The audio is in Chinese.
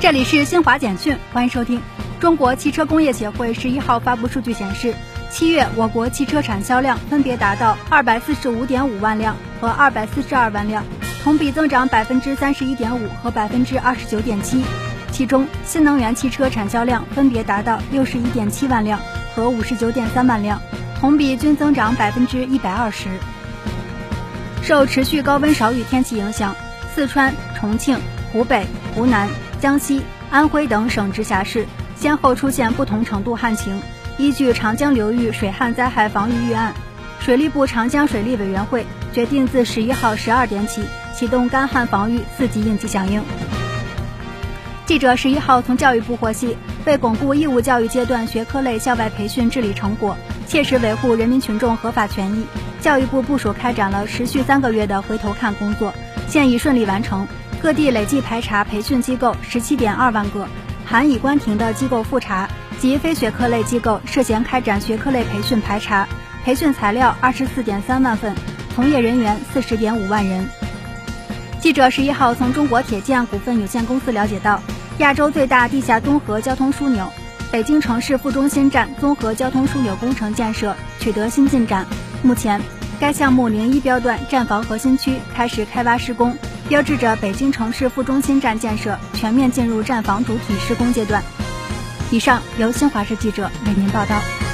这里是新华简讯，欢迎收听。中国汽车工业协会十一号发布数据显示，七月我国汽车产销量分别达到二百四十五点五万辆和二百四十二万辆，同比增长百分之三十一点五和百分之二十九点七。其中，新能源汽车产销量分别达到六十一点七万辆和五十九点三万辆，同比均增长百分之一百二十。受持续高温少雨天气影响，四川、重庆、湖北、湖南。江西、安徽等省直辖市先后出现不同程度旱情。依据长江流域水旱灾害防御预案，水利部长江水利委员会决定自十一号十二点起启动干旱防御四级应急响应。记者十一号从教育部获悉，为巩固义务教育阶段学科类校外培训治理成果，切实维护人民群众合法权益，教育部部署开展了持续三个月的回头看工作，现已顺利完成。各地累计排查培训机构十七点二万个，含已关停的机构复查及非学科类机构涉嫌开展学科类培训排查，培训材料二十四点三万份，从业人员四十点五万人。记者十一号从中国铁建股份有限公司了解到，亚洲最大地下综合交通枢纽——北京城市副中心站综合交通枢纽工程建设取得新进展，目前该项目零一标段站房核心区开始开挖施工。标志着北京城市副中心站建设全面进入站房主体施工阶段。以上由新华社记者为您报道。